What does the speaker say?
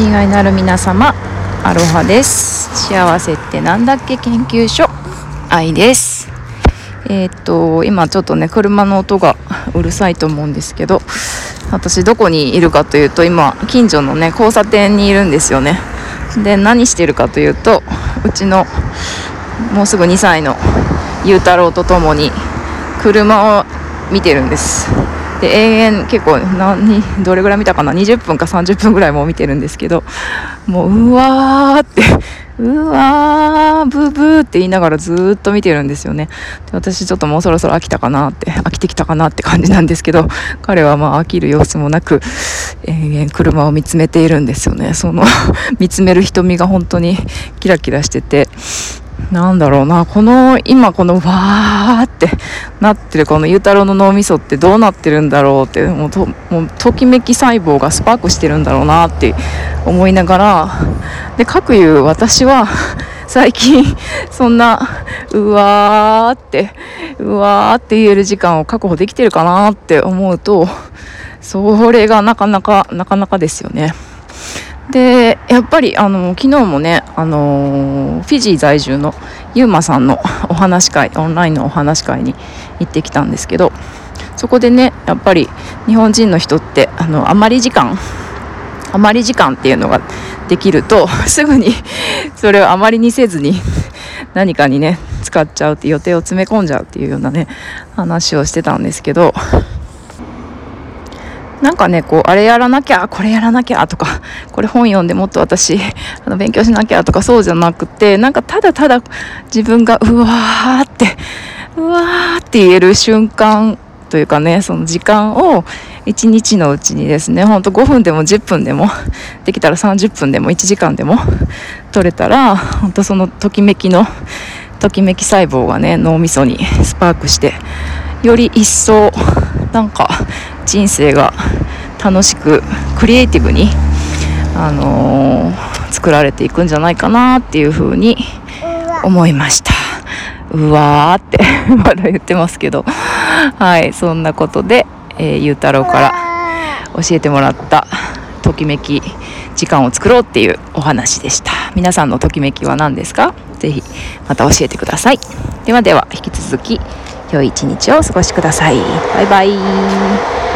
親愛なる皆様アロハです。幸せってなんだっけ研究所愛です。えー、っと今ちょっとね車の音がうるさいと思うんですけど私どこにいるかというと今近所のね交差点にいるんですよね。で何してるかというとうちのもうすぐ2歳のゆうたろうとともに車を見てるんです。で延々結構何どれぐらい見たかな？20分か30分ぐらいも見てるんですけどもううわーって うわーブーブーって言いながらずーっと見てるんですよね。で私ちょっともうそろそろ飽きたかなって飽きてきたかなって感じなんですけど 彼はまあ飽きる様子もなく延々車を見つめているんですよね。その 見つめる瞳が本当にキラキラしててなんだろうな、この、今このわーってなってるこのゆうたろうの脳みそってどうなってるんだろうって、もうと、もうときめき細胞がスパークしてるんだろうなって思いながら、で、かくいう私は、最近、そんな、うわーって、うわーって言える時間を確保できてるかなって思うと、それがなかなか、なかなかですよね。でやっぱりあの昨日もね、あのフィジー在住のユーマさんの お話会オンラインのお話会に行ってきたんですけどそこでねやっぱり日本人の人ってあの余り時間余り時間っていうのができると すぐにそれをあまりにせずに 何かにね使っちゃうって予定を詰め込んじゃうっていうようなね話をしてたんですけどなんかね、こう、あれやらなきゃ、これやらなきゃとか、これ本読んでもっと私、あの、勉強しなきゃとかそうじゃなくて、なんかただただ自分が、うわーって、うわーって言える瞬間というかね、その時間を1日のうちにですね、ほんと5分でも10分でも、できたら30分でも1時間でも取れたら、ほんとそのときめきの、ときめき細胞がね、脳みそにスパークして、より一層、なんか、人生が楽しくクリエイティブに、あのー、作られていくんじゃないかなっていうふうに思いました。うわーって まだ言ってますけど。はいそんなことで、えー、ゆうたろうから教えてもらったときめき時間を作ろうっていうお話でした。皆さんのときめきは何ですか？ぜひまた教えてください。ではでは引き続き良い一日をお過ごしください。バイバイ